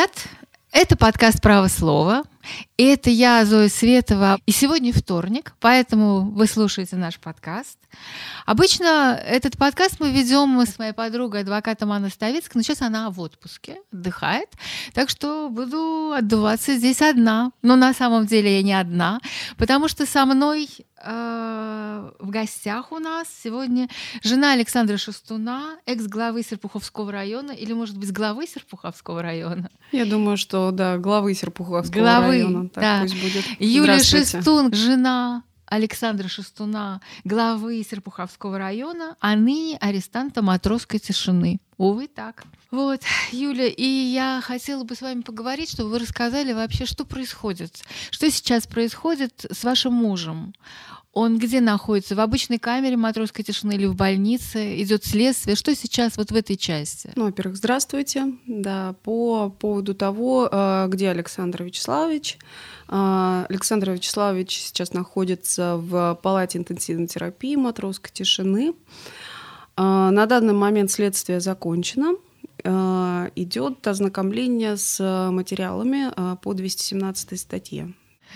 привет! Это подкаст «Право слова». И это я, Зоя Светова. И сегодня вторник, поэтому вы слушаете наш подкаст. Обычно этот подкаст мы ведем с моей подругой, адвокатом Анной Ставицкой, но сейчас она в отпуске, отдыхает. Так что буду отдуваться здесь одна. Но на самом деле я не одна, потому что со мной э, в гостях у нас сегодня жена Александра Шестуна, экс-главы Серпуховского района, или, может быть, главы Серпуховского района? Я думаю, что, да, главы Серпуховского главы района. Так да. пусть будет. Юлия Шестун, жена Александра Шестуна, главы Серпуховского района, а ныне арестанта Матросской тишины. Увы, так. Вот, Юля, и я хотела бы с вами поговорить, чтобы вы рассказали вообще, что происходит. Что сейчас происходит с вашим мужем? Он где находится? В обычной камере матросской тишины или в больнице? Идет следствие? Что сейчас вот в этой части? Ну, во-первых, здравствуйте. Да, по поводу того, э, где Александр Вячеславович. Э, Александр Вячеславович сейчас находится в палате интенсивной терапии матросской тишины. Э, на данный момент следствие закончено. Идет ознакомление с материалами по 217 статье.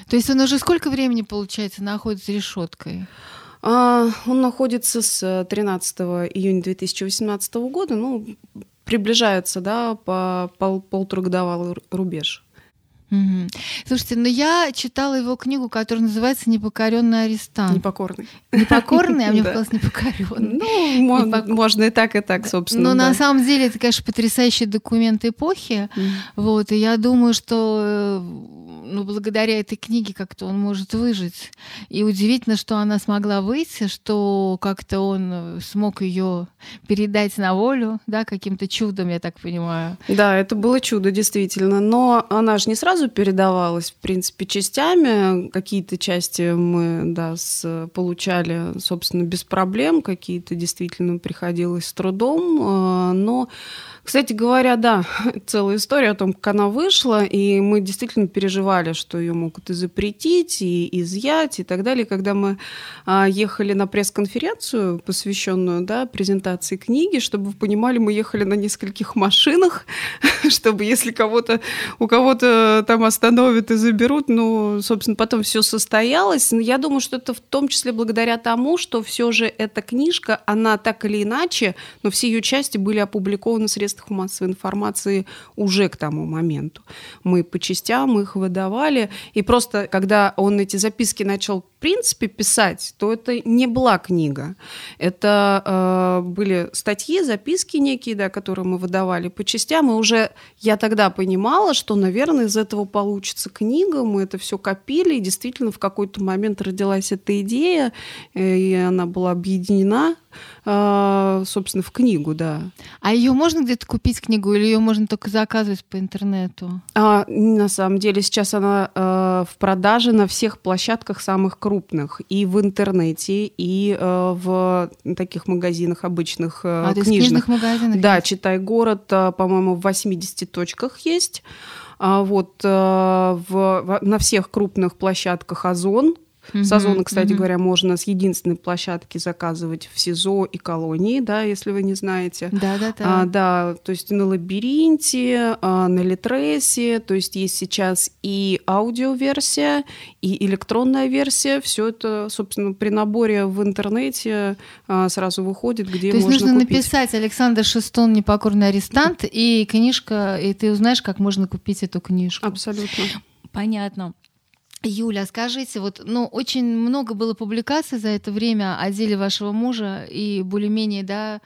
То есть он уже сколько времени, получается, находится решеткой? А, он находится с 13 июня 2018 года, ну, приближается, да, по пол, полуторагодовалый рубеж. Угу. Слушайте, но я читала его книгу, которая называется «Непокоренный арестант». Непокорный. Непокорный, а мне показалось непокоренный. Ну, можно и так, и так, собственно. Но на самом деле это, конечно, потрясающий документ эпохи. Вот, и я думаю, что э, ну, благодаря этой книге как-то он может выжить. И удивительно, что она смогла выйти, что как-то он э, смог ее передать на волю, да, каким-то чудом, я так понимаю. Да, это было чудо, действительно. Но она же не сразу передавалась, в принципе, частями. Какие-то части мы, да, с, получали, собственно, без проблем, какие-то действительно приходилось с трудом. Э, но кстати говоря, да, целая история о том, как она вышла, и мы действительно переживали, что ее могут и запретить, и изъять, и так далее. Когда мы а, ехали на пресс-конференцию, посвященную да, презентации книги, чтобы вы понимали, мы ехали на нескольких машинах, чтобы если кого-то у кого-то там остановят и заберут, ну, собственно, потом все состоялось. Я думаю, что это в том числе благодаря тому, что все же эта книжка, она так или иначе, но все ее части были опубликованы средствами средствах массовой информации уже к тому моменту. Мы по частям их выдавали, и просто когда он эти записки начал принципе писать, то это не была книга. Это э, были статьи, записки некие, да, которые мы выдавали по частям, и уже я тогда понимала, что, наверное, из этого получится книга, мы это все копили, и действительно в какой-то момент родилась эта идея, э, и она была объединена а, собственно, в книгу, да. А ее можно где-то купить книгу или ее можно только заказывать по интернету? А, на самом деле сейчас она э, в продаже на всех площадках самых крупных и в интернете, и э, в таких магазинах обычных э, а, книжных. книжных магазинах. Да, есть? читай город, э, по-моему, в 80 точках есть. А вот в, в, на всех крупных площадках Озон Угу, Сазоны, кстати угу. говоря, можно с единственной площадки заказывать в СИЗО и колонии, да, если вы не знаете. Да, да, да. А, да, то есть на лабиринте, а, на Литресе, то есть есть сейчас и аудиоверсия, и электронная версия. Все это, собственно, при наборе в интернете а, сразу выходит, где то можно есть нужно купить. написать Александр Шестон «Непокорный арестант» и книжка, и ты узнаешь, как можно купить эту книжку. Абсолютно. Понятно. Юля, скажите, вот, ну, очень много было публикаций за это время о деле вашего мужа и более-менее, да,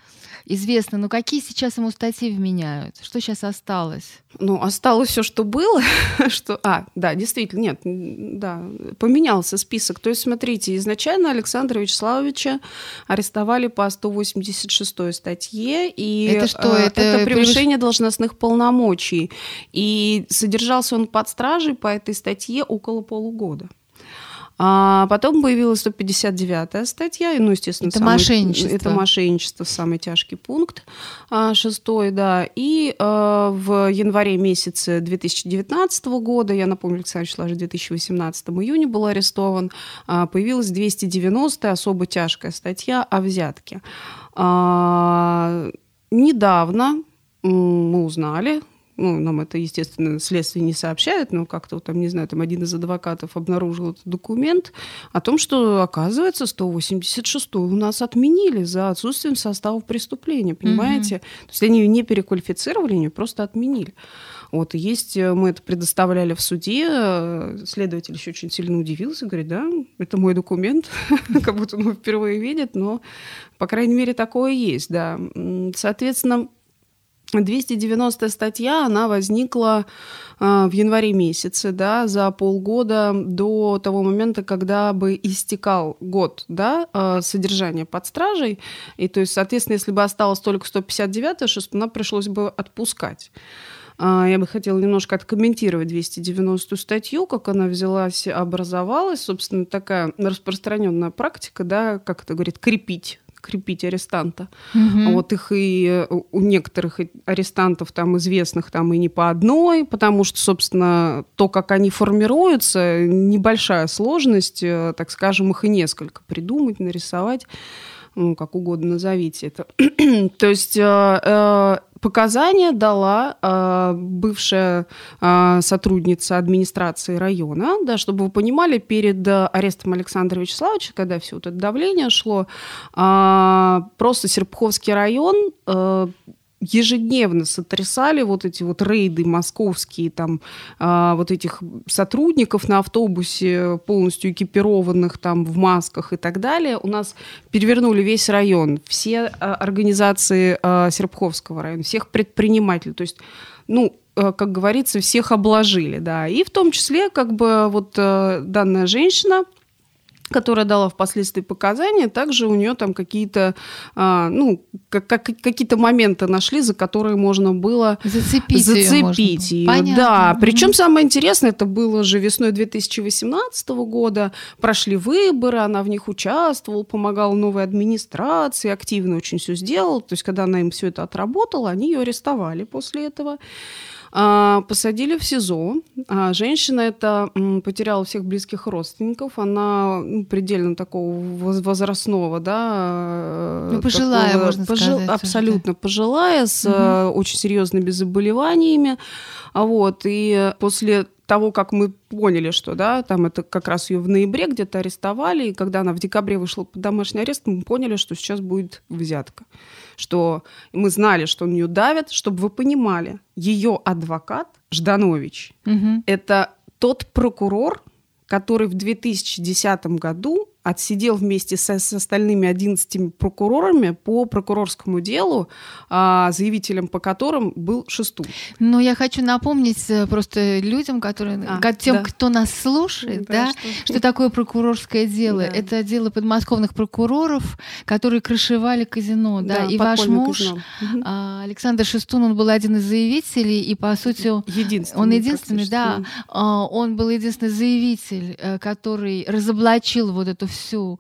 известно. Но какие сейчас ему статьи вменяют? Что сейчас осталось? Ну, осталось все, что было. что... А, да, действительно, нет, да, поменялся список. То есть, смотрите, изначально Александра Вячеславовича арестовали по 186 статье. И это что? Э, это, это превышение превыш... должностных полномочий. И содержался он под стражей по этой статье около полугода. А потом появилась 159-я статья, ну, естественно, это самый, мошенничество. Это мошенничество, самый тяжкий пункт, а, шестой, да. И а, в январе месяце 2019 года, я напомню, Александр Вячеславович в 2018 июне был арестован, а, появилась 290-я особо тяжкая статья о взятке. А, недавно мы узнали, ну, нам это, естественно, следствие не сообщает, но как-то там, не знаю, там один из адвокатов обнаружил этот документ о том, что, оказывается, 186 у нас отменили за отсутствием состава преступления, понимаете? Mm-hmm. То есть они ее не переквалифицировали, они просто отменили. Вот, есть, э, мы это предоставляли в суде, э, следователь еще очень сильно удивился, говорит, да, это мой документ, как будто он впервые видит, но, по крайней мере, такое есть, да. Соответственно, 290 статья, она возникла э, в январе месяце, да, за полгода до того момента, когда бы истекал год, да, э, содержания под стражей. И то есть, соответственно, если бы осталось только 159 шест, она пришлось бы отпускать. А, я бы хотела немножко откомментировать 290 статью, как она взялась, образовалась. Собственно, такая распространенная практика, да, как это говорит, крепить крепить арестанта. Угу. Вот их и у некоторых арестантов там известных там и не по одной, потому что, собственно, то, как они формируются, небольшая сложность, э, так скажем, их и несколько придумать, нарисовать ну, как угодно назовите это. То есть э, э, показания дала э, бывшая э, сотрудница администрации района, да, чтобы вы понимали, перед арестом Александра Вячеславовича, когда все вот это давление шло, э, просто Серпуховский район э, ежедневно сотрясали вот эти вот рейды московские, там, а, вот этих сотрудников на автобусе, полностью экипированных там в масках и так далее. У нас перевернули весь район, все а, организации а, Серпховского района, всех предпринимателей. То есть, ну, а, как говорится, всех обложили, да. И в том числе, как бы, вот а, данная женщина, которая дала впоследствии показания, также у нее там какие-то, а, ну, как, как, какие-то моменты нашли, за которые можно было зацепить, зацепить ее. ее. Да, причем самое интересное, это было же весной 2018 года, прошли выборы, она в них участвовала, помогала новой администрации, активно очень все сделала. То есть, когда она им все это отработала, они ее арестовали после этого. А, посадили в СИЗО. А женщина эта потеряла всех близких родственников. Она ну, предельно такого возрастного, да. Э, ну, пожилая, такого, можно пожил, сказать. Абсолютно уже. пожилая, с угу. очень серьезными заболеваниями. А вот, и после того, как мы поняли, что, да, там это как раз ее в ноябре где-то арестовали, и когда она в декабре вышла под домашний арест, мы поняли, что сейчас будет взятка что мы знали, что на нее давят, чтобы вы понимали, ее адвокат Жданович угу. это тот прокурор, который в 2010 году отсидел вместе со, с остальными 11 прокурорами по прокурорскому делу, а, заявителем по которым был Шесту. Но я хочу напомнить э, просто людям, которые, а, тем, да. кто нас слушает, да, да что... что такое прокурорское дело. Да. Это дело подмосковных прокуроров, которые крышевали казино. Да, да и ваш муж, казино. Александр Шестун, он был один из заявителей, и по сути единственный, он единственный, да, а, он был единственный заявитель, э, который разоблачил вот эту всю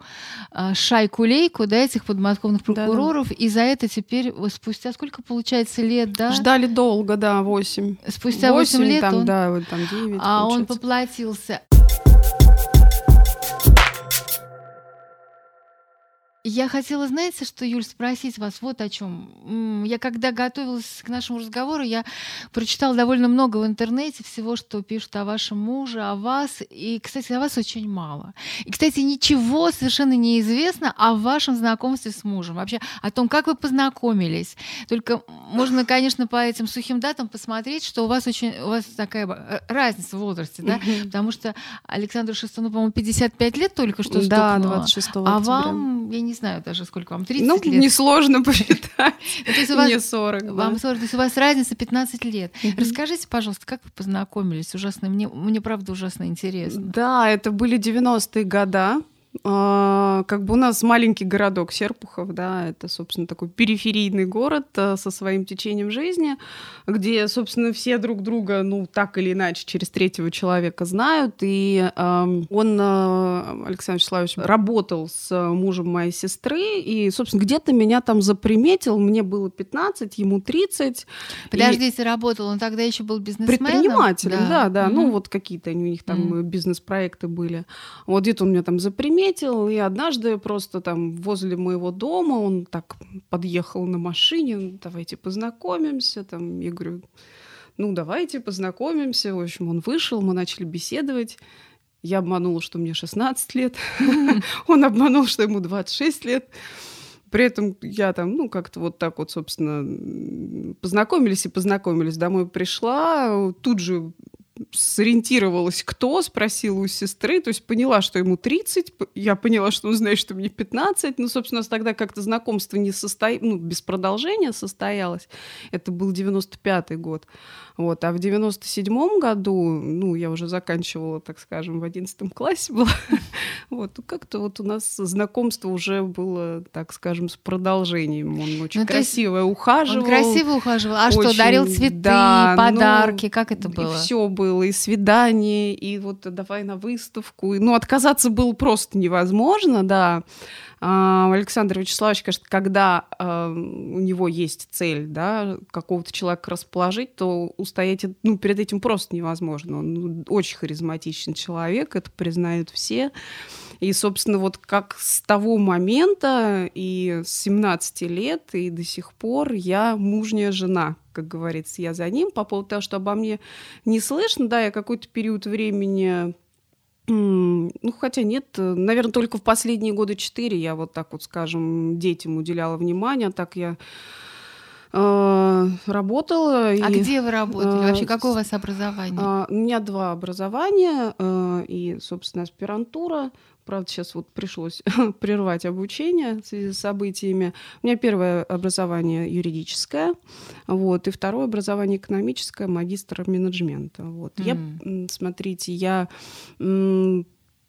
а, шайку-лейку да, этих подмосковных прокуроров, да, да. и за это теперь спустя сколько получается лет, да? Ждали долго, да, 8. Спустя 8, 8 лет там, он... да, вот там 9, А получается. он поплатился. Я хотела, знаете, что, Юль, спросить вас вот о чем. Я когда готовилась к нашему разговору, я прочитала довольно много в интернете всего, что пишут о вашем муже, о вас. И, кстати, о вас очень мало. И, кстати, ничего совершенно не известно о вашем знакомстве с мужем. Вообще о том, как вы познакомились. Только можно, конечно, по этим сухим датам посмотреть, что у вас очень у вас такая э, разница в возрасте, да? Потому что Александру Шестовну, по-моему, 55 лет только что стукнуло. Да, 26 А вам, я не знаю даже, сколько вам, 30 ну, лет? Ну, несложно посчитать. Мне 40. Вам 40, то есть у вас разница 15 лет. Расскажите, пожалуйста, как вы познакомились? Ужасно, мне, мне правда ужасно интересно. Да, это были 90-е года. А, как бы у нас маленький городок Серпухов, да, это, собственно, такой периферийный город а, со своим течением жизни, где, собственно, все друг друга, ну, так или иначе, через третьего человека знают. И э, он, э, Александр Вячеславович, работал с мужем моей сестры, и, собственно, где-то меня там заприметил, мне было 15, ему 30. Подождите, и... работал, он тогда еще был бизнесменом? Предпринимателем, да, да, да. Угу. ну, вот какие-то у них там угу. бизнес-проекты были. Вот где-то он меня там заприметил, заметил, и однажды просто там возле моего дома он так подъехал на машине, давайте познакомимся, там, я говорю, ну, давайте познакомимся. В общем, он вышел, мы начали беседовать. Я обманула, что мне 16 лет. Он обманул, что ему 26 лет. При этом я там, ну, как-то вот так вот, собственно, познакомились и познакомились. Домой пришла, тут же сориентировалась, кто, спросила у сестры, то есть поняла, что ему 30, я поняла, что он знает, что мне 15, ну, собственно, тогда как-то знакомство не состоялось, ну, без продолжения состоялось, это был 95-й год, вот, а в 97-м году, ну, я уже заканчивала, так скажем, в 11 классе была, вот, как-то вот у нас знакомство уже было, так скажем, с продолжением, он очень ну, красиво ухаживал. Он красиво ухаживал, а очень, что, дарил цветы, да, подарки, ну, как это было? Все было было, и свидание, и вот давай на выставку. Ну, отказаться было просто невозможно, да. А, Александр Вячеславович, конечно, когда а, у него есть цель, да, какого-то человека расположить, то устоять ну, перед этим просто невозможно. Он очень харизматичный человек, это признают все. И, собственно, вот как с того момента и с 17 лет и до сих пор я мужняя жена, как говорится, я за ним. По поводу того, что обо мне не слышно, да, я какой-то период времени ну, хотя нет, наверное, только в последние годы четыре я вот так вот, скажем, детям уделяла внимание, так я э, работала. А и, где вы работали? Вообще, какое у вас образование? Э, у меня два образования э, и, собственно, аспирантура. Правда, сейчас вот пришлось прервать обучение в связи с событиями. У меня первое образование юридическое, вот, и второе образование экономическое, магистр менеджмента. Вот. Mm. Я, смотрите, я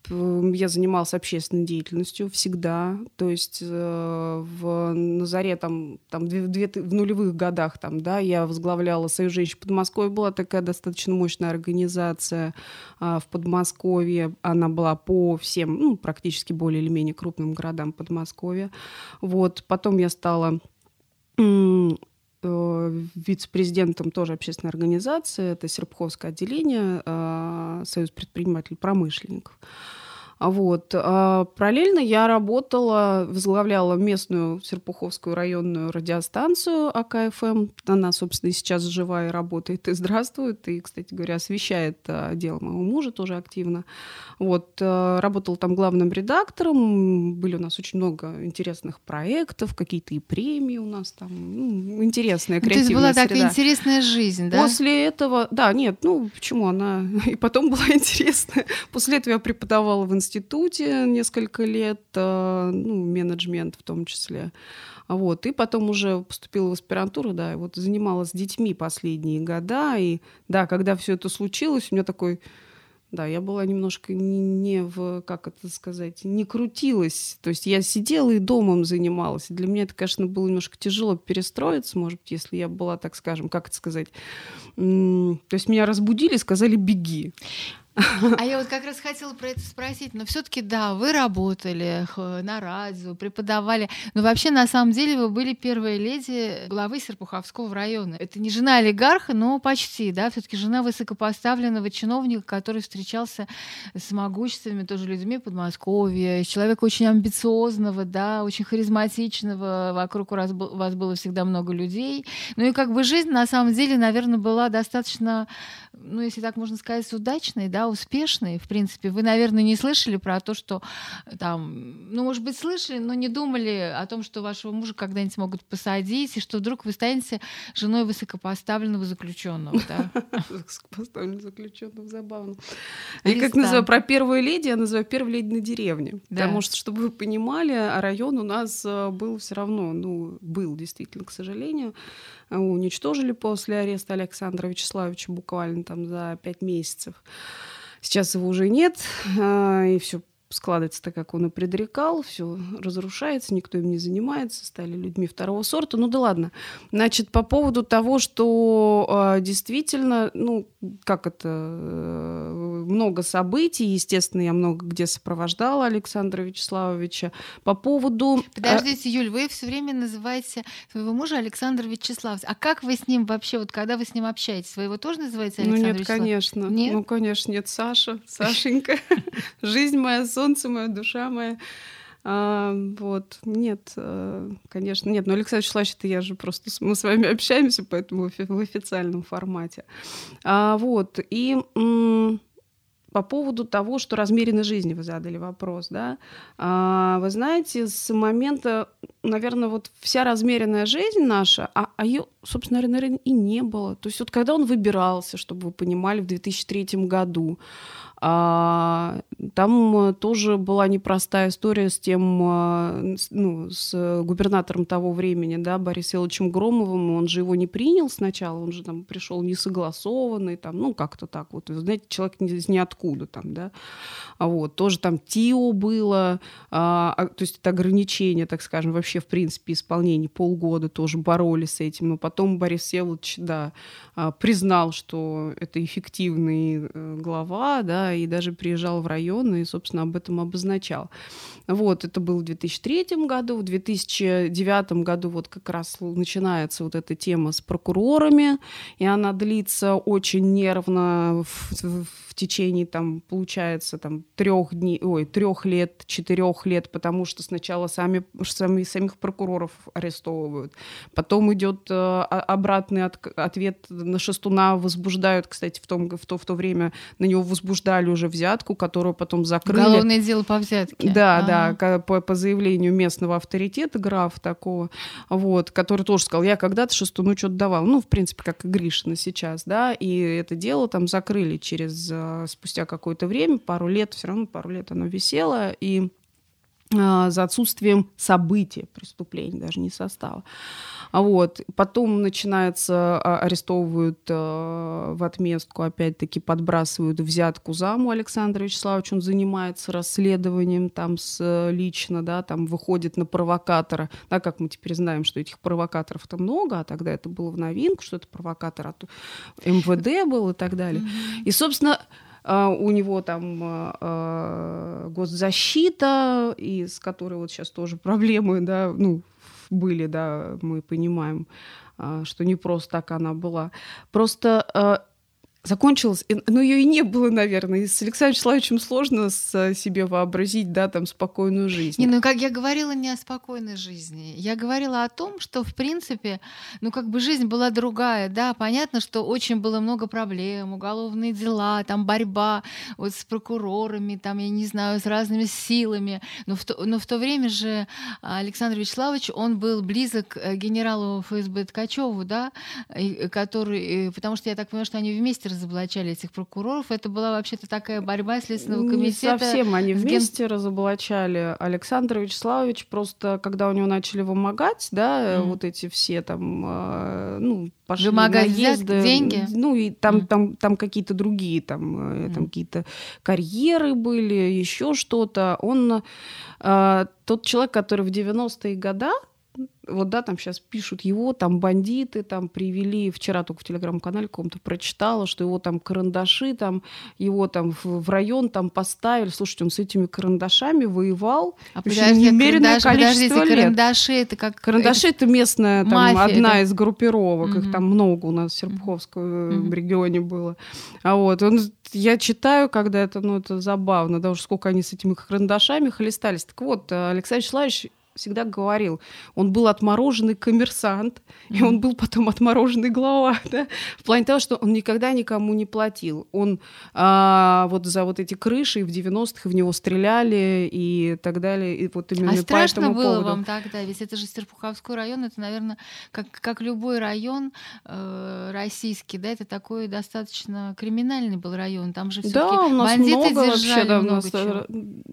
я занималась общественной деятельностью всегда. То есть э, в, на заре, там, там две, две, в нулевых годах там, да, я возглавляла Союз женщин Подмосковья. Была такая достаточно мощная организация э, в Подмосковье. Она была по всем, ну, практически более или менее крупным городам Подмосковья. Вот. Потом я стала э, вице-президентом тоже общественной организации, это Серпховское отделение, э, Союз предпринимателей-промышленников. Вот. А параллельно я работала, возглавляла местную Серпуховскую районную радиостанцию АКФМ. Она, собственно, сейчас жива и работает, и здравствует. И, кстати говоря, освещает а, дело моего мужа тоже активно. Вот. А, работала там главным редактором. Были у нас очень много интересных проектов, какие-то и премии у нас там. Ну, интересная, креативная То есть была среда. такая интересная жизнь, да? После этого, да, нет, ну почему она и потом была интересная. После этого я преподавала в институте институте несколько лет, э, ну, менеджмент в том числе. Вот. И потом уже поступила в аспирантуру, да, и вот занималась детьми последние года. И да, когда все это случилось, у меня такой да, я была немножко не в, как это сказать, не крутилась. То есть я сидела и домом занималась. для меня это, конечно, было немножко тяжело перестроиться, может быть, если я была, так скажем, как это сказать. То есть меня разбудили, сказали «беги». А я вот как раз хотела про это спросить, но все-таки да, вы работали на радио, преподавали, но вообще на самом деле вы были первой леди главы Серпуховского района. Это не жена олигарха, но почти, да, все-таки жена высокопоставленного чиновника, который встречался с могущественными тоже людьми Подмосковья, человека очень амбициозного, да, очень харизматичного, вокруг вас, вас было всегда много людей. Ну и как бы жизнь на самом деле, наверное, была достаточно, ну если так можно сказать, удачной, да, успешные, в принципе. Вы, наверное, не слышали про то, что там, ну, может быть, слышали, но не думали о том, что вашего мужа когда-нибудь могут посадить, и что вдруг вы станете женой высокопоставленного заключенного? Высокопоставленного заключенного, забавно. Я как называю про первую леди, я называю первую леди на деревне. Потому что, чтобы вы понимали, район у нас э, был все равно, ну, был действительно, к сожалению, уничтожили после ареста Александра Вячеславовича буквально там за пять месяцев. Сейчас его уже нет, а, и все складывается так, как он и предрекал, все разрушается, никто им не занимается, стали людьми второго сорта. Ну да ладно. Значит, по поводу того, что э, действительно, ну, как это, э, много событий, естественно, я много где сопровождала Александра Вячеславовича. По поводу... Подождите, Юль, вы все время называете своего мужа Александр Вячеславович. А как вы с ним вообще, вот когда вы с ним общаетесь, вы его тоже называете Александр Ну нет, конечно. Нет? Ну, конечно, нет, Саша, Сашенька. Жизнь моя, солнце мое, душа моя. А, вот, нет, э, конечно, нет, но Александр Вячеславович, это я же просто, мы с вами общаемся, поэтому в официальном формате. А, вот, и по поводу того, что размеренной жизни вы задали вопрос, да, а, вы знаете, с момента, наверное, вот вся размеренная жизнь наша, а, а ее, собственно, наверное, и не было. То есть вот когда он выбирался, чтобы вы понимали, в 2003 году, а, там тоже была непростая история с тем, а, ну, с губернатором того времени, да, Борисом Ильичем Громовым. Он же его не принял сначала, он же там пришел несогласованный, там, ну, как-то так вот. Знаете, человек из ниоткуда там, да. А вот, тоже там ТИО было, а, то есть это ограничение, так скажем, вообще, в принципе, исполнение полгода тоже боролись с этим. Но потом Борис Всеволодович, да, признал, что это эффективный э, глава, да, и даже приезжал в район и, собственно, об этом обозначал. Вот, это было в 2003 году. В 2009 году вот как раз начинается вот эта тема с прокурорами, и она длится очень нервно в, в течение, там, получается, там, трех дней, ой, трех лет, четырех лет, потому что сначала сами, сами самих прокуроров арестовывают, потом идет э, обратный от, ответ на Шестуна, возбуждают, кстати, в, том, в, то, в то время на него возбуждали уже взятку, которую потом закрыли. Уголовное дело по взятке. Да, А-а-а. да, да, по, по заявлению местного авторитета, граф такого, вот, который тоже сказал, я когда-то шестуну что-то давал. Ну, в принципе, как и Гришина сейчас, да, и это дело там закрыли через, э, спустя какое-то время, пару лет, все равно пару лет оно висело, и за отсутствием события преступления, даже не состава. А вот. Потом начинается, а, арестовывают э, в отместку, опять-таки подбрасывают взятку заму Александра Вячеславовича, он занимается расследованием там с, лично, да, там выходит на провокатора, да, как мы теперь знаем, что этих провокаторов-то много, а тогда это было в новинку, что это провокатор от МВД был и так далее. И, собственно, у него там э, госзащита, и с которой вот сейчас тоже проблемы, да, ну, были, да, мы понимаем, а, что не просто так она была. Просто а, закончилась, но ее и не было, наверное. И с Александром Вячеславовичем сложно себе вообразить, да, там, спокойную жизнь. Не, ну, как я говорила не о спокойной жизни. Я говорила о том, что, в принципе, ну, как бы жизнь была другая, да, понятно, что очень было много проблем, уголовные дела, там, борьба вот с прокурорами, там, я не знаю, с разными силами, но в то, но в то время же Александр Вячеславович, он был близок к генералу ФСБ Ткачеву, да, который, потому что я так понимаю, что они вместе разоблачали этих прокуроров. Это была вообще-то такая борьба Следственного комитета. Не совсем они вместе ген... разоблачали. Александр Вячеславович просто, когда у него начали вымогать, да, mm. вот эти все там, э, ну, пошли Вымогать наезды, деньги? Ну, и там, mm. там, там какие-то другие, там, mm. там какие-то карьеры были, еще что-то. Он э, тот человек, который в 90-е годы вот да, там сейчас пишут его, там бандиты, там привели, вчера только в телеграм-канале каком-то прочитала, что его там карандаши, там его там в, в район там поставили. Слушайте, он с этими карандашами воевал а подожди, немеренное карандаш, количество подождите, лет. карандаши это как... Карандаши это местная там, Мафия, одна да? из группировок, mm их там много у нас в Серпуховском mm регионе было. А вот он я читаю, когда это, ну, это забавно, да, уж сколько они с этими карандашами хлестались. Так вот, Алексей Вячеславович всегда говорил, он был отмороженный коммерсант, mm-hmm. и он был потом отмороженный глава, да, в плане того, что он никогда никому не платил. Он а, вот за вот эти крыши в 90-х в него стреляли и так далее, и вот именно а страшно было поводу. вам тогда, ведь это же Серпуховской район, это, наверное, как, как любой район э, российский, да, это такой достаточно криминальный был район, там же все да, у нас бандиты много держали вообще, да, много нас, чего.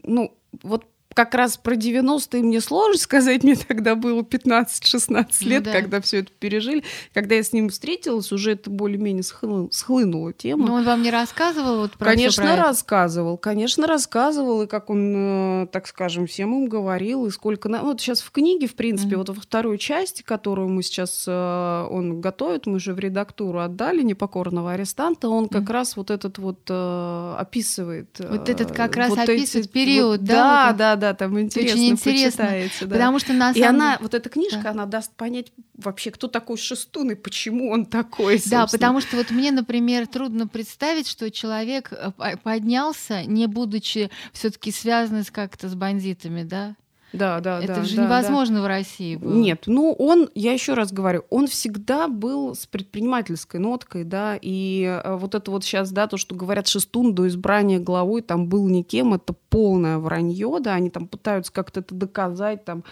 ну, вот как раз про 90-е мне сложно сказать, мне тогда было 15-16 ну лет, ну, да. когда все это пережили. Когда я с ним встретилась, уже это более-менее схлынула, схлынула тема. Но он вам не рассказывал вот про Конечно, про рассказывал, конечно, рассказывал, и как он, э, так скажем, всем им говорил, и сколько... На... Вот сейчас в книге, в принципе, mm-hmm. вот во второй части, которую мы сейчас, э, он готовит, мы уже в редактуру отдали, «Непокорного арестанта», он как mm-hmm. раз вот этот вот э, описывает... Вот этот как раз вот описывает эти, период, вот, да? Да, да, да, там интересно, Очень интересно почитаете. Да. Потому что на самом... И она, вот эта книжка, да. она даст понять вообще, кто такой Шестун и почему он такой, собственно. Да, потому что вот мне, например, трудно представить, что человек э, поднялся, не будучи все таки связан как-то с бандитами, да? Да, да, Это да. же да, невозможно да. в России было. Нет, ну он, я еще раз говорю, он всегда был с предпринимательской ноткой, да, и э, вот это вот сейчас, да, то, что говорят Шестун до избрания главой там был никем, это полное вранье, да, они там пытаются как-то это доказать, там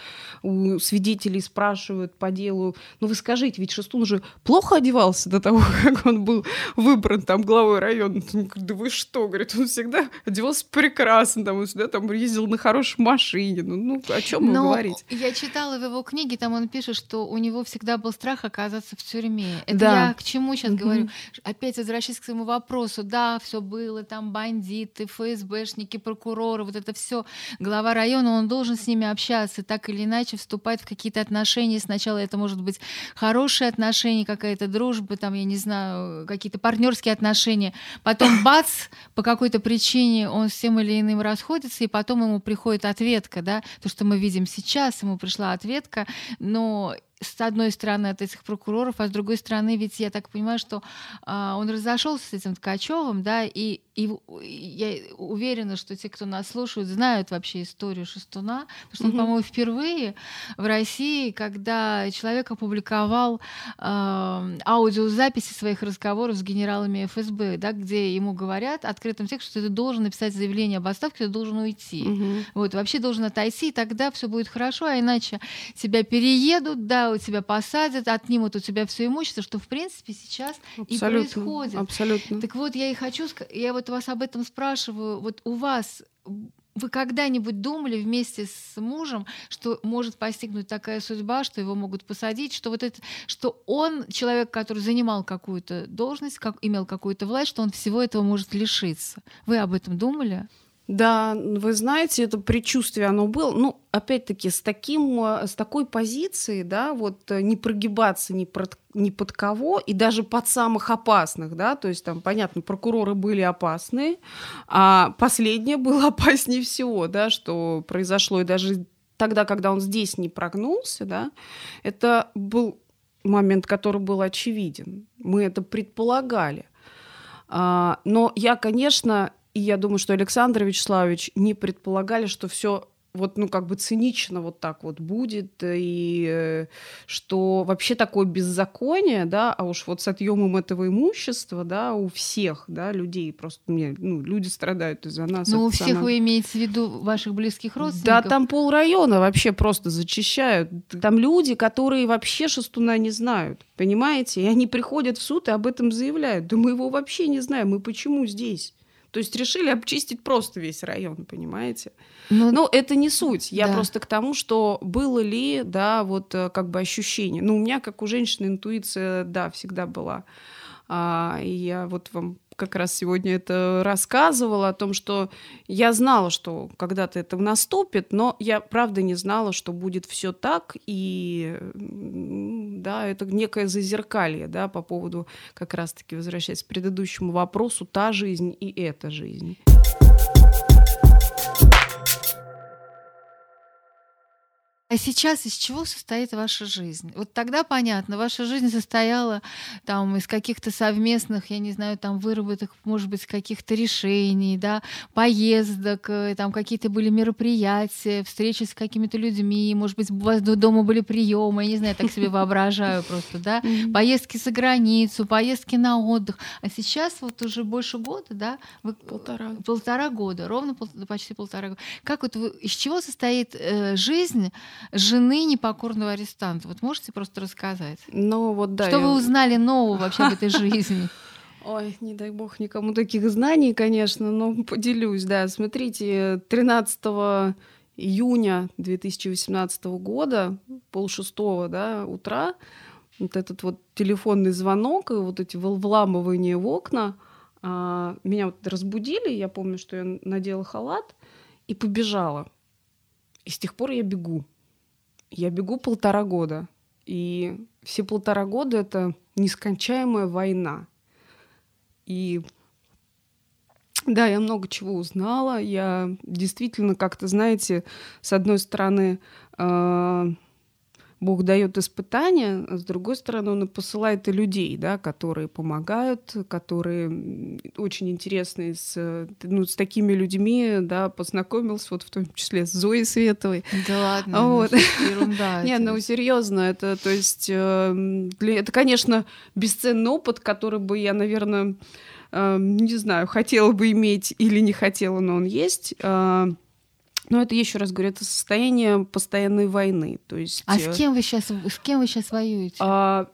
у свидетелей спрашивают по делу, ну вы скажите, ведь Шестун же плохо одевался до того, как он был выбран там главой района, да вы что, говорит, он всегда одевался прекрасно, там, он всегда там ездил на хорошей машине, ну, ну о чем Но говорить? я читала в его книге, там он пишет, что у него всегда был страх оказаться в тюрьме. Это Да. я к чему сейчас Мгм. говорю? Опять возвращаясь к своему вопросу, да, все было, там бандиты, ФСБшники, прокуроры, вот это все. Глава района, он должен с ними общаться, так или иначе вступать в какие-то отношения. Сначала это может быть хорошие отношения, какая-то дружба, там, я не знаю, какие-то партнерские отношения. Потом бац, по какой-то причине он с тем или иным расходится, и потом ему приходит ответка, да, то, что мы видим сейчас, ему пришла ответка, но с одной стороны от этих прокуроров, а с другой стороны, ведь я так понимаю, что а, он разошелся с этим Ткачевым, да, и, и я уверена, что те, кто нас слушают, знают вообще историю Шестуна, потому что он, по-моему, впервые в России, когда человек опубликовал а, аудиозаписи своих разговоров с генералами ФСБ, да, где ему говорят открытым текстом, что ты должен написать заявление об отставке, ты должен уйти. Вот, вообще должен отойти, и тогда все будет хорошо, а иначе тебя переедут, да, у тебя посадят, отнимут у тебя все имущество, что в принципе сейчас и Абсолютно, происходит. Абсолютно. Так вот, я и хочу, я вот вас об этом спрашиваю, вот у вас вы когда-нибудь думали вместе с мужем, что может постигнуть такая судьба, что его могут посадить, что вот это, что он человек, который занимал какую-то должность, как имел какую-то власть, что он всего этого может лишиться? Вы об этом думали? Да, вы знаете, это предчувствие, оно было. Ну, опять-таки, с, таким, э, с такой позиции, да, вот э, не прогибаться ни, прот- ни под кого, и даже под самых опасных, да, то есть там, понятно, прокуроры были опасны, а последнее было опаснее всего, да, что произошло, и даже тогда, когда он здесь не прогнулся, да, это был момент, который был очевиден. Мы это предполагали. А, но я, конечно, и я думаю, что Александр Вячеславович не предполагали, что все вот, ну, как бы цинично вот так вот будет, и э, что вообще такое беззаконие, да, а уж вот с отъемом этого имущества, да, у всех, да, людей, просто мне, ну, люди страдают из-за нас. Ну, у всех самое- вы имеете в виду ваших близких да, родственников? там пол района вообще просто зачищают. Там люди, которые вообще шестуна не знают, понимаете? И они приходят в суд и об этом заявляют. Да мы его вообще не знаем, мы почему здесь? То есть решили обчистить просто весь район, понимаете? Ну, Ну, это не суть. Я Да. просто к тому, что было ли, да, вот э, как бы ощущение. Ну, у меня, как у женщины, интуиция, да, всегда была. А, и я вот вам как раз сегодня это рассказывала о том, что я знала, что когда-то это наступит, но я правда не знала, что будет все так, и да, это некое зазеркалье, да, по поводу, как раз-таки возвращаясь к предыдущему вопросу, та жизнь и эта жизнь. А сейчас из чего состоит ваша жизнь? Вот тогда понятно, ваша жизнь состояла там из каких-то совместных, я не знаю, там выработок, может быть, каких-то решений, да, поездок, э, там какие-то были мероприятия, встречи с какими-то людьми, может быть, у вас до- дома были приемы, я не знаю, я так себе воображаю просто, да, поездки за границу, поездки на отдых. А сейчас вот уже больше года, да, вы Полтора. полтора года, ровно пол- почти полтора года. Как вот вы, из чего состоит э, жизнь жены непокорного арестанта? Вот можете просто рассказать? Ну, вот да. Что я- вы узнали нового вообще об этой жизни? Ой, не дай бог никому таких знаний, конечно, но поделюсь, да. Смотрите, 13 июня 2018 года, полшестого, да, утра, вот этот вот телефонный звонок и вот эти вл- вламывания в окна, а, меня вот разбудили, я помню, что я надела халат и побежала. И с тех пор я бегу. Я бегу полтора года. И все полтора года это нескончаемая война. И да, я много чего узнала. Я действительно как-то, знаете, с одной стороны, э, Бог дает испытания, а с другой стороны, Он и посылает и людей, да, которые помогают, которые очень интересные с, ну, с такими людьми, да, познакомился, вот в том числе с Зоей Световой. Да ладно, ну, вот. ерунда. Не, ну серьезно, это, то есть, э, это, конечно, бесценный опыт, который бы я, наверное, э, не знаю, хотела бы иметь или не хотела, но он есть. Э, но это еще раз говорю, это состояние постоянной войны. То есть, а с кем вы сейчас, с кем вы сейчас воюете? А,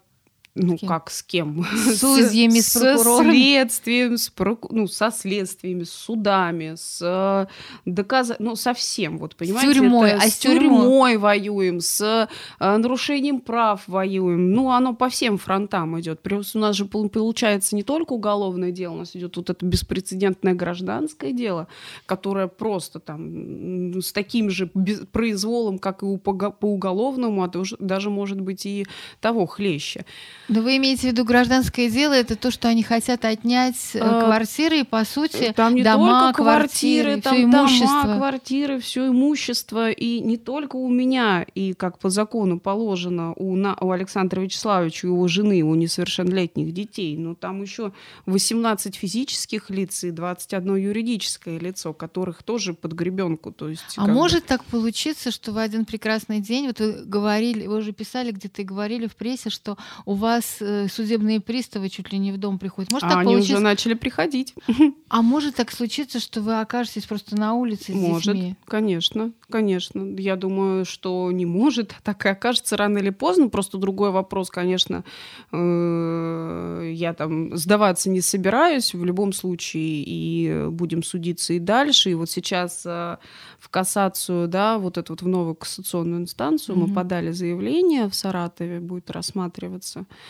ну, кем? как с кем? С судьями, с, с прокурором? Со следствием, с проку... ну, со следствиями, с судами, с э, доказ... ну, со всем, вот, понимаете? С тюрьмой, это, а с тюрьмой воюем, с э, нарушением прав воюем. Ну, оно по всем фронтам идет. Плюс у нас же получается не только уголовное дело, у нас идет вот это беспрецедентное гражданское дело, которое просто там с таким же произволом, как и по уголовному, а даже, может быть, и того хлеще. Но вы имеете в виду гражданское дело, это то, что они хотят отнять э, а, квартиры и, по сути, там не дома, только квартиры, квартиры там все имущество. дома, квартиры, все имущество. И не только у меня, и как по закону положено у, на, у Александра Вячеславовича и его жены, его несовершеннолетних детей, но там еще 18 физических лиц и 21 юридическое лицо, которых тоже под гребенку. То есть, а может бы... так получиться, что в один прекрасный день, вот вы говорили, вы уже писали где-то и говорили в прессе, что у вас э, судебные приставы чуть ли не в дом приходят. Может, а так они получится... уже начали приходить. А может так случиться, что вы окажетесь просто на улице с может, детьми? конечно, конечно. Я думаю, что не может, а так и окажется рано или поздно. Просто другой вопрос, конечно, э, я там сдаваться не собираюсь в любом случае, и будем судиться и дальше. И вот сейчас э, в кассацию, да, вот эту вот в новую кассационную инстанцию мы подали заявление в Саратове, будет рассматриваться.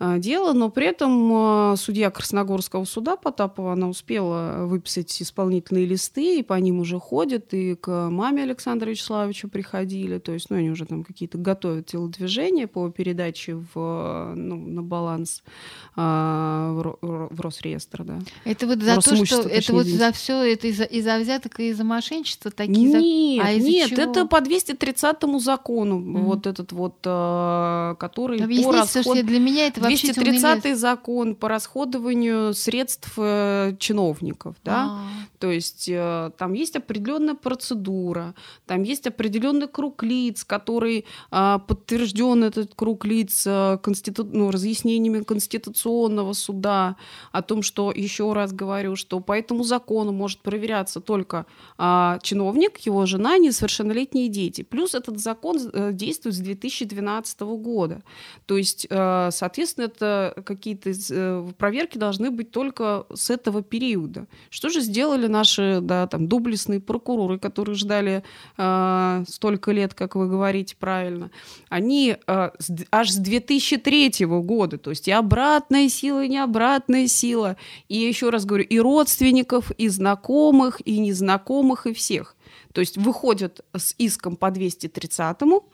дело, но при этом э, судья Красногорского суда Потапова, она успела выписать исполнительные листы, и по ним уже ходят, и к маме Александра Вячеславовича приходили, то есть, ну, они уже там какие-то готовят телодвижения по передаче в, ну, на баланс а, в, в Росреестр, да. Это вот за то, что это вот за все это из-за из взяток и из-за мошенничества такие? Нет, за... а нет, чего? это по 230 закону, mm-hmm. вот этот вот, э, который Объясните, по расход... что для меня это 230 закон по расходованию средств э, чиновников, да, А-а-а. то есть э, там есть определенная процедура, там есть определенный круг лиц, который э, подтвержден этот круг лиц э, конститу... ну, разъяснениями Конституционного суда о том, что еще раз говорю, что по этому закону может проверяться только э, чиновник, его жена, несовершеннолетние дети. Плюс этот закон действует с 2012 года, то есть, соответственно соответственно, это какие-то э, проверки должны быть только с этого периода. Что же сделали наши да, там, доблестные прокуроры, которые ждали э, столько лет, как вы говорите правильно? Они э, аж с 2003 года, то есть и обратная сила, и необратная сила, и еще раз говорю, и родственников, и знакомых, и незнакомых, и всех. То есть выходят с иском по 230-му,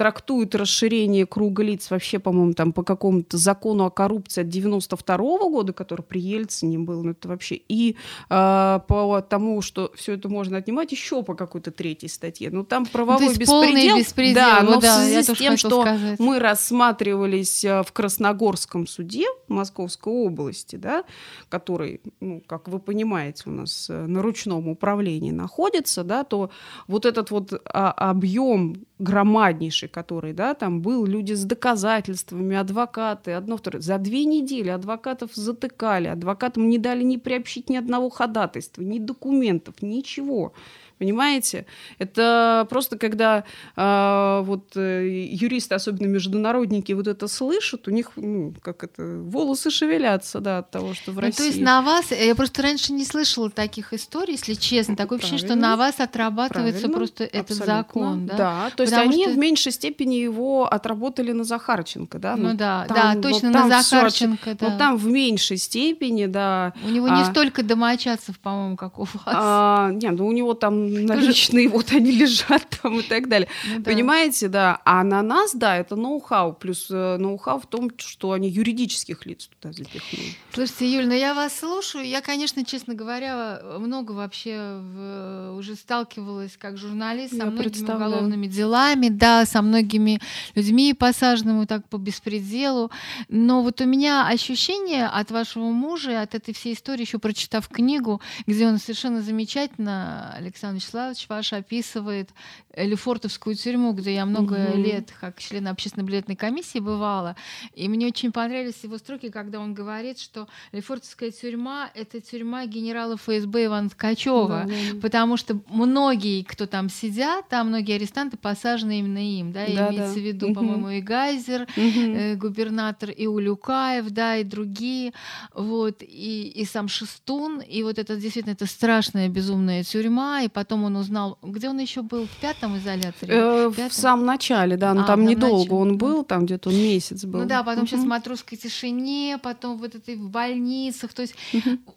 трактуют расширение круга лиц вообще, по-моему, там по какому-то закону о коррупции от 92 -го года, который при Ельцине был, ну это вообще, и э, по тому, что все это можно отнимать, еще по какой-то третьей статье. Ну там правовой ну, беспредел. беспредел. Да, но да, в связи с тем, что сказать. мы рассматривались э, в Красногорском суде Московской области, да, который, ну, как вы понимаете, у нас э, на ручном управлении находится, да, то вот этот вот а, объем громаднейший, который, да, там был, люди с доказательствами, адвокаты, одно, второе. За две недели адвокатов затыкали, адвокатам не дали ни приобщить ни одного ходатайства, ни документов, ничего. Понимаете? Это просто когда э, вот э, юристы, особенно международники, вот это слышат, у них, ну, как это, волосы шевелятся, да, от того, что в ну, России. То есть на вас, я просто раньше не слышала таких историй, если честно, такое ощущение, что на вас отрабатывается Правильно, просто этот абсолютно. закон, да? Да, то есть Потому они что... в меньшей степени его отработали на Захарченко, да? Ну, ну да, там, да, точно вот на Захарченко, да. Но там в меньшей степени, да. У него не а... столько домочадцев, по-моему, как у вас. А, не, ну у него там наличные вот они лежат там и так далее. Ну, да. Понимаете, да. А на нас, да, это ноу-хау. Плюс э, ноу-хау в том, что они юридических лиц туда запихнули. Слушайте, Юль, ну я вас слушаю. Я, конечно, честно говоря, много вообще в, уже сталкивалась как журналист со я многими уголовными делами, да, со многими людьми посаженными так по беспределу. Но вот у меня ощущение от вашего мужа, от этой всей истории, еще прочитав книгу, где он совершенно замечательно, Александр Вячеславович ваш, описывает Лефортовскую тюрьму, где я много угу. лет как член общественной билетной комиссии бывала. И мне очень понравились его строки, когда он говорит, что Лефортовская тюрьма — это тюрьма генерала ФСБ Ивана Ткачева, да, потому что многие, кто там сидят, там многие арестанты посажены именно им, да, да имеется да. в виду, угу. по-моему, и Гайзер, угу. э, губернатор, и Улюкаев, да, и другие, вот, и, и сам Шестун, и вот это действительно это страшная безумная тюрьма, и потом он узнал, где он еще был, в пятом изоляторе? Э, в самом начале, да, но а, там недолго он был, там где-то он месяц был. Ну да, потом сейчас в матросской тишине, потом вот этой в больницах, то есть,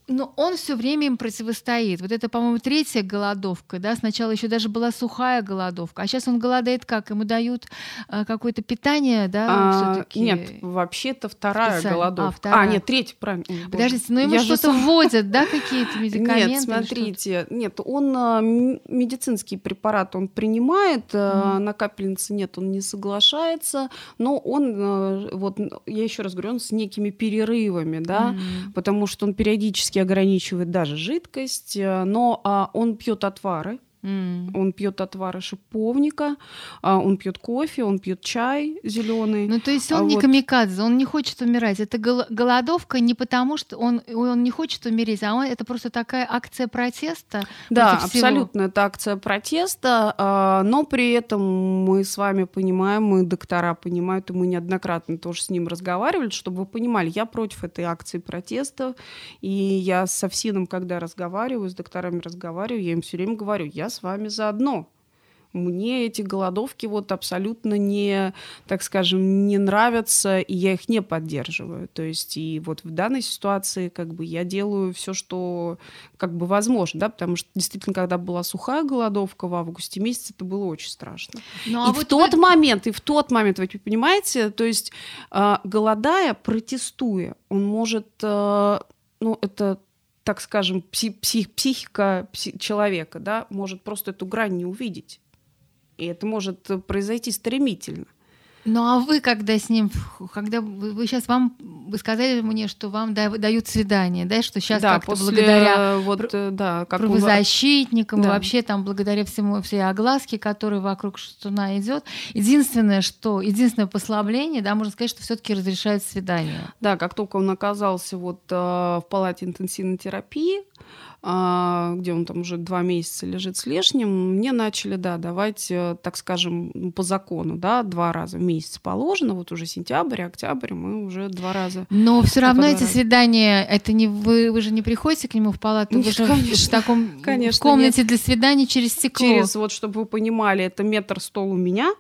но он все время им противостоит. Вот это, по-моему, третья голодовка, да, сначала еще даже была сухая голодовка, а сейчас он голодает как? Ему дают э, какое-то питание, да, а, Нет, вообще-то вторая Специально. голодовка. А, вторая. а, нет, третья, правильно. Подождите, но ему что-то вводят, да, какие-то медикаменты? Нет, смотрите, нет, он а, медицинский препарат он принимает, mm. на капельнице нет, он не соглашается, но он, а, вот я еще раз говорю, он с некими перерывами, да, mm. потому что он периодически ограничивает даже жидкость, но он пьет отвары, Mm. Он пьет отвары шиповника, а, он пьет кофе, он пьет чай зеленый. Ну, то есть он а не вот... камикадзе, он не хочет умирать. Это голодовка не потому, что он, он не хочет умереть, а он, это просто такая акция протеста. Да, абсолютно, всего. это акция протеста, а, но при этом мы с вами понимаем, мы доктора понимают, и мы неоднократно тоже с ним разговаривали, чтобы вы понимали, я против этой акции протеста, и я со всем, когда разговариваю, с докторами разговариваю, я им все время говорю, я с вами заодно. Мне эти голодовки вот абсолютно не, так скажем, не нравятся, и я их не поддерживаю. То есть и вот в данной ситуации как бы я делаю все, что как бы возможно, да, потому что действительно, когда была сухая голодовка в августе месяце, это было очень страшно. Ну, а и вот в тот вы... момент, и в тот момент, вы понимаете, то есть э, голодая, протестуя, он может, э, ну это так скажем, псих, псих, психика псих, человека, да, может просто эту грань не увидеть. И это может произойти стремительно. Ну а вы когда с ним, когда вы, вы сейчас вам, вы сказали мне, что вам дают свидание, да, что сейчас да, как-то благодаря вот, э, да, как правозащитникам, да. вообще там благодаря всему всей огласке, которая вокруг Шестуна идет, единственное, что, единственное послабление, да, можно сказать, что все-таки разрешают свидание. Да, как только он оказался вот э, в палате интенсивной терапии, а, где он там уже два месяца лежит с лишним, мне начали, да, давать, э, так скажем, по закону, да, два раза в месяц положено, вот уже сентябрь, октябрь, мы уже два раза. Но все равно эти свидания, это не вы, вы же не приходите к нему в палату, вы же конечно, в таком конечно, в комнате нет. для свиданий через стекло. Через, вот, чтобы вы понимали, это метр стол у меня,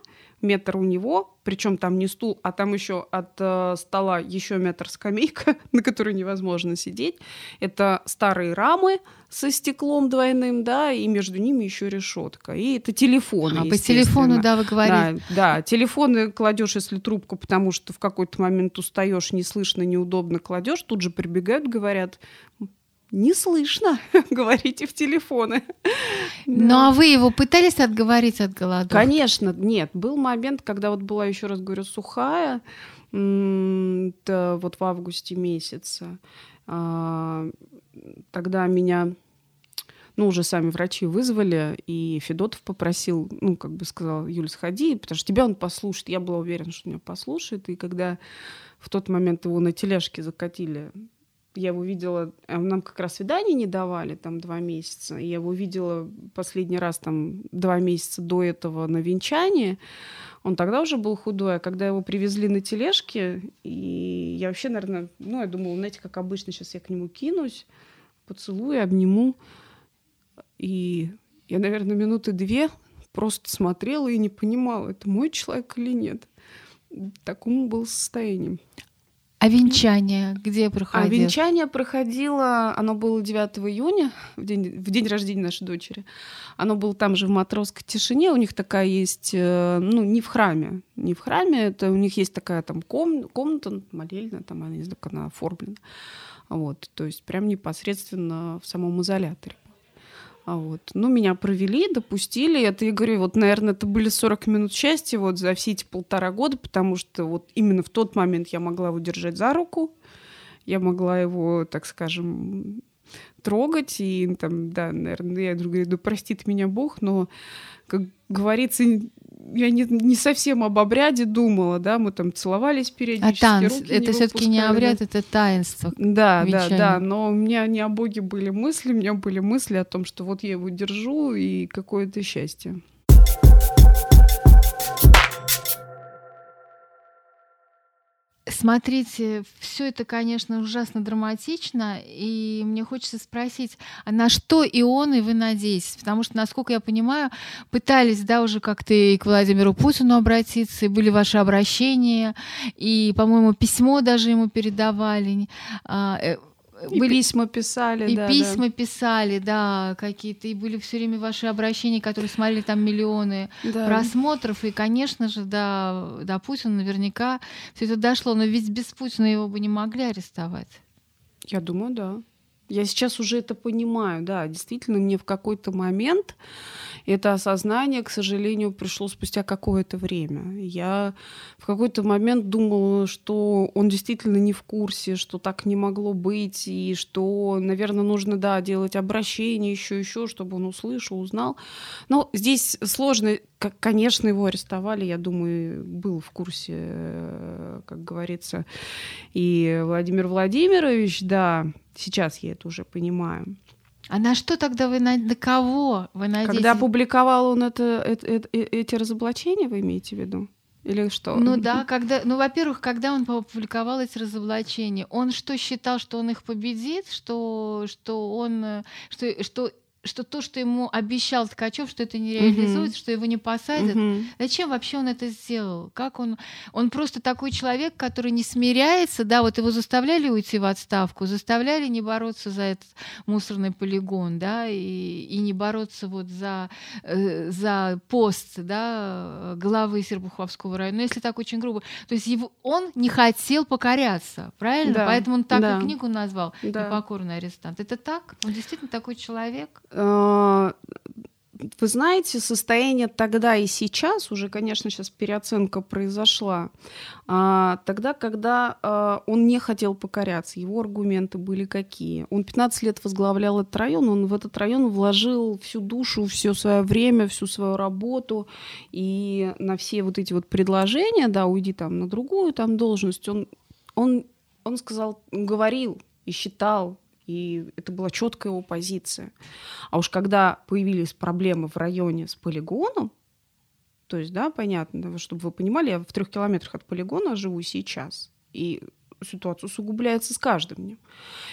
метр у него, причем там не стул, а там еще от э, стола еще метр скамейка, на которой невозможно сидеть. Это старые рамы со стеклом двойным, да, и между ними еще решетка. И это телефоны. А по телефону, да, вы говорите. Да, да, телефоны кладешь, если трубку, потому что в какой-то момент устаешь, не слышно, неудобно кладешь, тут же прибегают, говорят, не слышно, говорите в телефоны. Ну а вы его пытались отговорить от голодовки? Конечно, нет. Был момент, когда вот была, еще раз говорю, сухая, вот в августе месяце. А, тогда меня ну, уже сами врачи вызвали, и Федотов попросил, ну, как бы сказал, Юля, сходи, потому что тебя он послушает. Я была уверена, что меня послушает. И когда в тот момент его на тележке закатили я его видела, э, нам как раз свидание не давали там два месяца. Я его видела последний раз там два месяца до этого на венчании. Он тогда уже был худой, а когда его привезли на тележке, и я вообще, наверное, ну, я думала, знаете, как обычно, сейчас я к нему кинусь, поцелую, обниму. И я, наверное, минуты две просто смотрела и не понимала, это мой человек или нет. Такому был состоянием. А венчание где проходило? А венчание проходило, оно было 9 июня, в день, в день рождения нашей дочери. Оно было там же в Матросской тишине. У них такая есть, э, ну, не в храме, не в храме, это у них есть такая там ком, комната молельная, там она, не знаю, как она оформлена. Вот, то есть прям непосредственно в самом изоляторе. А вот. Ну, меня провели, допустили. Это, я говорю, вот, наверное, это были 40 минут счастья вот за все эти полтора года, потому что вот именно в тот момент я могла его держать за руку, я могла его, так скажем, трогать, и там, да, наверное, я говорю, да простит меня Бог, но, как говорится, я не, не совсем об обряде думала, да, мы там целовались периодически. А танц, это все-таки не обряд, это таинство. Да, да, да, но у меня не о Боге были мысли, у меня были мысли о том, что вот я его держу, и какое-то счастье. Смотрите, все это, конечно, ужасно драматично, и мне хочется спросить, а на что ионы вы надеетесь? Потому что, насколько я понимаю, пытались, да, уже как-то и к Владимиру Путину обратиться, и были ваши обращения, и, по-моему, письмо даже ему передавали. И были письма писали, и да. письма да. писали, да, какие-то. И были все время ваши обращения, которые смотрели там миллионы да. просмотров. И, конечно же, да, до Путина наверняка все это дошло. Но ведь без Путина его бы не могли арестовать. Я думаю, да. Я сейчас уже это понимаю, да, действительно, мне в какой-то момент это осознание, к сожалению, пришло спустя какое-то время. Я в какой-то момент думала, что он действительно не в курсе, что так не могло быть, и что, наверное, нужно, да, делать обращение еще, еще, чтобы он услышал, узнал. Но здесь сложно, конечно, его арестовали, я думаю, был в курсе, э, как говорится, и Владимир Владимирович, да, Сейчас я это уже понимаю. А на что тогда вы, на, на кого вы надеетесь? Когда опубликовал он это, это, это, эти разоблачения, вы имеете в виду? Или что? Ну да, когда, ну, во-первых, когда он опубликовал эти разоблачения, он что считал, что он их победит, что, что он, э, что, что что то, что ему обещал Ткачев, что это не реализуется, mm-hmm. что его не посадят. Mm-hmm. Зачем вообще он это сделал? Как он? Он просто такой человек, который не смиряется, да, вот его заставляли уйти в отставку, заставляли не бороться за этот мусорный полигон, да, и, и не бороться вот за, э, за пост, да, главы Серпуховского района. Но если так очень грубо, то есть его, он не хотел покоряться, правильно? Да. Поэтому он так да. и книгу назвал да. «Непокорный арестант». Это так? Он действительно такой человек? Э, вы знаете, состояние тогда и сейчас, уже, конечно, сейчас переоценка произошла, а, тогда, когда а, он не хотел покоряться, его аргументы были какие? Он 15 лет возглавлял этот район, он в этот район вложил всю душу, все свое время, всю свою работу, и на все вот эти вот предложения, да, уйди там на другую там должность, он, он, он сказал, говорил и считал, и это была четкая его позиция. А уж когда появились проблемы в районе с полигоном, то есть, да, понятно, чтобы вы понимали, я в трех километрах от полигона живу сейчас. И ситуация усугубляется с каждым днем.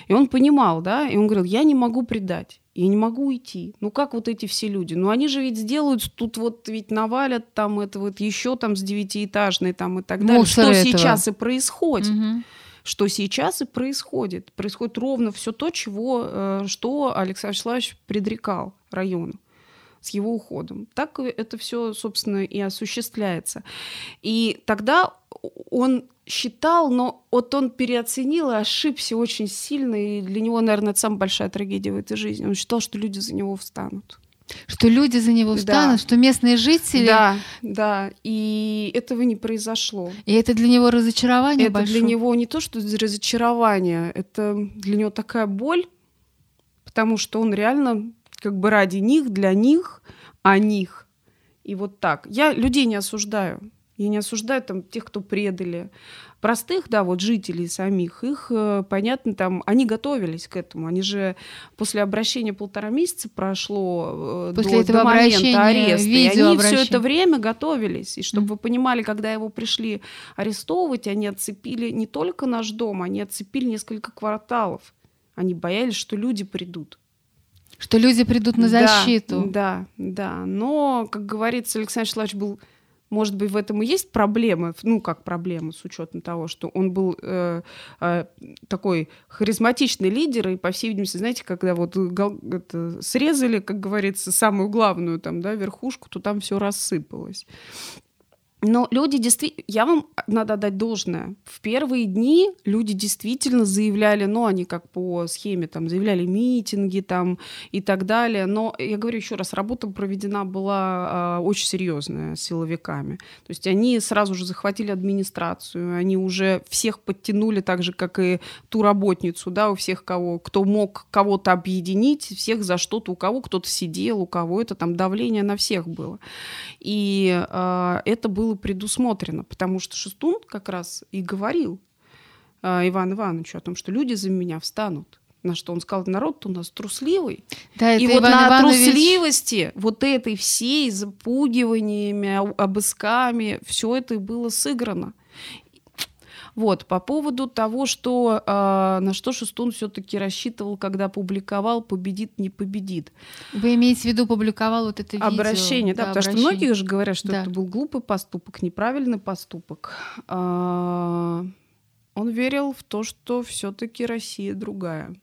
И он понимал, да, и он говорил, я не могу предать, я не могу уйти. Ну как вот эти все люди? Ну они же ведь сделают, тут вот ведь навалят там это вот еще там с девятиэтажной там и так далее. Мусор что этого. сейчас и происходит. Угу что сейчас и происходит. Происходит ровно все то, чего, э, что Александр Вячеславович предрекал району с его уходом. Так это все, собственно, и осуществляется. И тогда он считал, но вот он переоценил и ошибся очень сильно, и для него, наверное, это самая большая трагедия в этой жизни. Он считал, что люди за него встанут. Что люди за него встанут, да. что местные жители... Да, да, и этого не произошло. И это для него разочарование Это большое? для него не то, что разочарование, это для него такая боль, потому что он реально как бы ради них, для них, о них. И вот так. Я людей не осуждаю. Я не осуждаю там тех, кто предали простых, да, вот жителей самих, их, э, понятно, там, они готовились к этому. Они же после обращения полтора месяца прошло э, после до, этого до момента ареста. И они все это время готовились. И чтобы mm. вы понимали, когда его пришли арестовывать, они отцепили не только наш дом, они отцепили несколько кварталов. Они боялись, что люди придут. Что люди придут на защиту. Да, да, да. Но, как говорится, Александр Вячеславович был может быть, в этом и есть проблемы, ну, как проблема, с учетом того, что он был э, э, такой харизматичный лидер, и, по всей видимости, знаете, когда вот это, срезали, как говорится, самую главную там, да, верхушку, то там все рассыпалось. Но люди действительно, я вам надо дать должное. В первые дни люди действительно заявляли, ну, они как по схеме там заявляли митинги там и так далее. Но я говорю еще раз, работа проведена была э, очень серьезная с силовиками. То есть они сразу же захватили администрацию, они уже всех подтянули так же, как и ту работницу, да, у всех кого, кто мог кого-то объединить, всех за что-то, у кого кто-то сидел, у кого это там давление на всех было. И э, это было было предусмотрено, потому что Шестун как раз и говорил э, Ивану Ивановичу о том, что люди за меня встанут. На что он сказал, народ у нас трусливый. Да, и вот Иван на Иванович... трусливости, вот этой всей запугиваниями, обысками, все это было сыграно. Вот, по поводу того, что, э, на что Шестун все-таки рассчитывал, когда публиковал «Победит, не победит». Вы имеете в виду, публиковал вот это видео? Обращение, да, да потому обращение. что многие же говорят, что да. это был глупый поступок, неправильный поступок. Э, он верил в то, что все-таки Россия другая.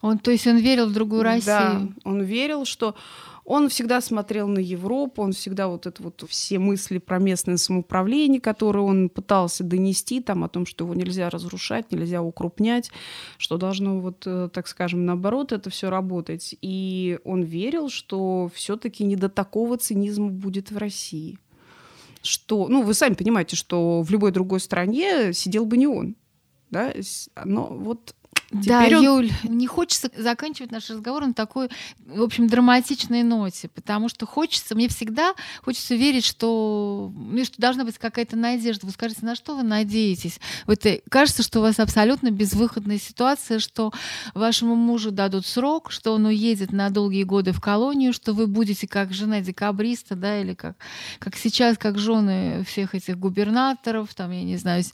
Он, то есть он верил в другую Россию? Да, он верил, что он всегда смотрел на Европу, он всегда вот это вот все мысли про местное самоуправление, которые он пытался донести, там о том, что его нельзя разрушать, нельзя укрупнять, что должно вот, э, так скажем, наоборот это все работать. И он верил, что все-таки не до такого цинизма будет в России. Что, ну, вы сами понимаете, что в любой другой стране сидел бы не он. Да? Но вот да, он... Юль, не хочется заканчивать наш разговор на такой, в общем, драматичной ноте, потому что хочется, мне всегда хочется верить, что, ну, что должна быть какая-то надежда. Вы скажете, на что вы надеетесь? Вот, кажется, что у вас абсолютно безвыходная ситуация, что вашему мужу дадут срок, что он уедет на долгие годы в колонию, что вы будете как жена декабриста, да, или как, как сейчас, как жены всех этих губернаторов, там, я не знаю,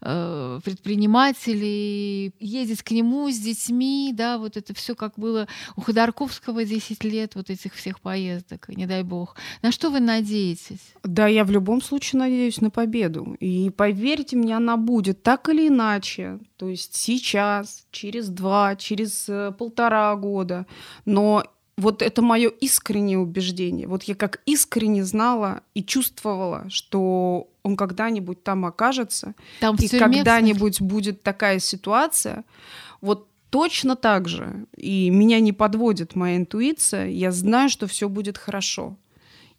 э, предпринимателей, ездить к ним нему с детьми, да, вот это все как было у Ходорковского 10 лет, вот этих всех поездок, не дай бог. На что вы надеетесь? Да, я в любом случае надеюсь на победу. И поверьте мне, она будет так или иначе. То есть сейчас, через два, через э, полтора года. Но вот это мое искреннее убеждение. Вот я как искренне знала и чувствовала, что он когда-нибудь там окажется, там и когда-нибудь будет такая ситуация, вот точно так же. И меня не подводит моя интуиция. Я знаю, что все будет хорошо.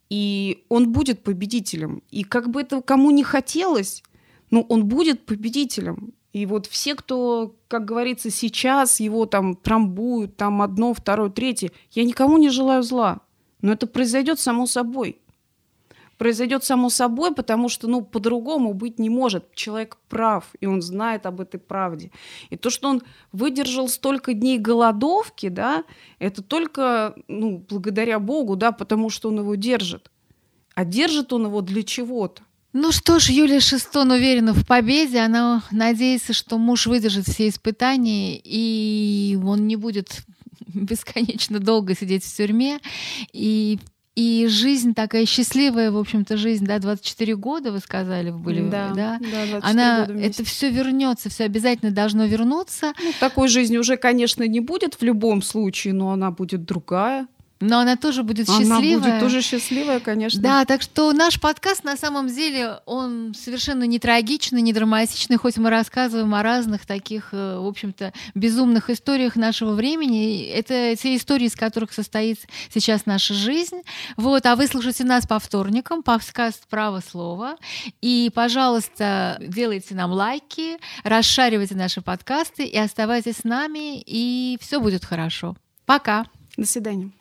И он будет победителем. И как бы это кому не хотелось, ну, он будет победителем. И вот все, кто, как говорится, сейчас его там трамбуют, там одно, второе, третье, я никому не желаю зла. Но это произойдет само собой произойдет само собой, потому что, ну, по-другому быть не может. Человек прав, и он знает об этой правде. И то, что он выдержал столько дней голодовки, да, это только, ну, благодаря Богу, да, потому что он его держит. А держит он его для чего-то. Ну что ж, Юлия Шестон уверена в победе. Она надеется, что муж выдержит все испытания, и он не будет бесконечно долго сидеть в тюрьме. И и жизнь такая счастливая, в общем-то, жизнь, да, 24 года, вы сказали, вы были, да, да? да она, это все вернется, все обязательно должно вернуться. Ну, такой жизни уже, конечно, не будет в любом случае, но она будет другая. Но она тоже будет счастливая. Она будет тоже счастливая, конечно. Да, так что наш подкаст на самом деле, он совершенно не трагичный, не драматичный, хоть мы рассказываем о разных таких, э, в общем-то, безумных историях нашего времени. Это те истории, из которых состоит сейчас наша жизнь. Вот, а вы слушайте нас по вторникам, подкаст «Право слова». И, пожалуйста, делайте нам лайки, расшаривайте наши подкасты и оставайтесь с нами, и все будет хорошо. Пока. До свидания.